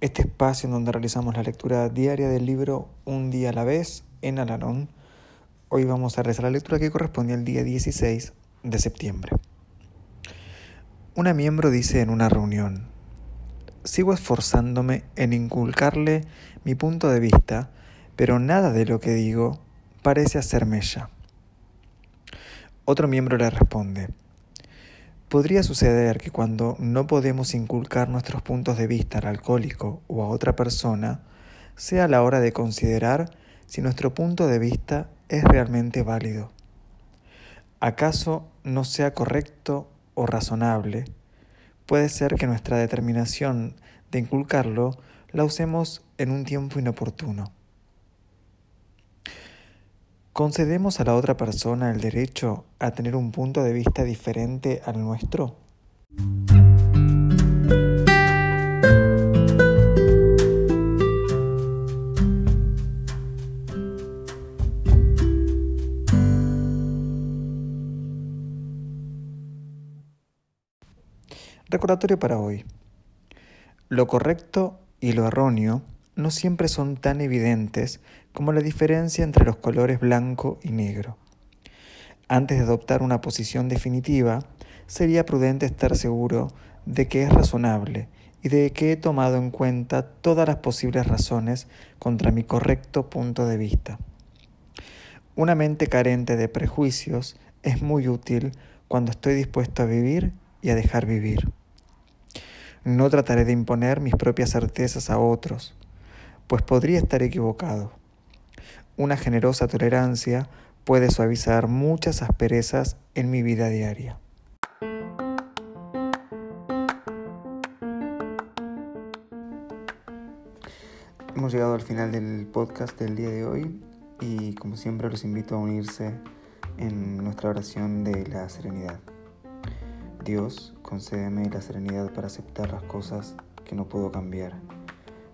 este espacio en donde realizamos la lectura diaria del libro Un día a la vez en Alalón Hoy vamos a realizar la lectura que corresponde al día 16 de septiembre. Una miembro dice en una reunión, sigo esforzándome en inculcarle mi punto de vista, pero nada de lo que digo parece hacerme ella. Otro miembro le responde, podría suceder que cuando no podemos inculcar nuestros puntos de vista al alcohólico o a otra persona, sea la hora de considerar si nuestro punto de vista es realmente válido. ¿Acaso no sea correcto o razonable? Puede ser que nuestra determinación de inculcarlo la usemos en un tiempo inoportuno. ¿Concedemos a la otra persona el derecho a tener un punto de vista diferente al nuestro? Recordatorio para hoy. Lo correcto y lo erróneo no siempre son tan evidentes como la diferencia entre los colores blanco y negro. Antes de adoptar una posición definitiva, sería prudente estar seguro de que es razonable y de que he tomado en cuenta todas las posibles razones contra mi correcto punto de vista. Una mente carente de prejuicios es muy útil cuando estoy dispuesto a vivir y a dejar vivir. No trataré de imponer mis propias certezas a otros, pues podría estar equivocado. Una generosa tolerancia puede suavizar muchas asperezas en mi vida diaria. Hemos llegado al final del podcast del día de hoy y como siempre los invito a unirse en nuestra oración de la serenidad. Dios, concédeme la serenidad para aceptar las cosas que no puedo cambiar,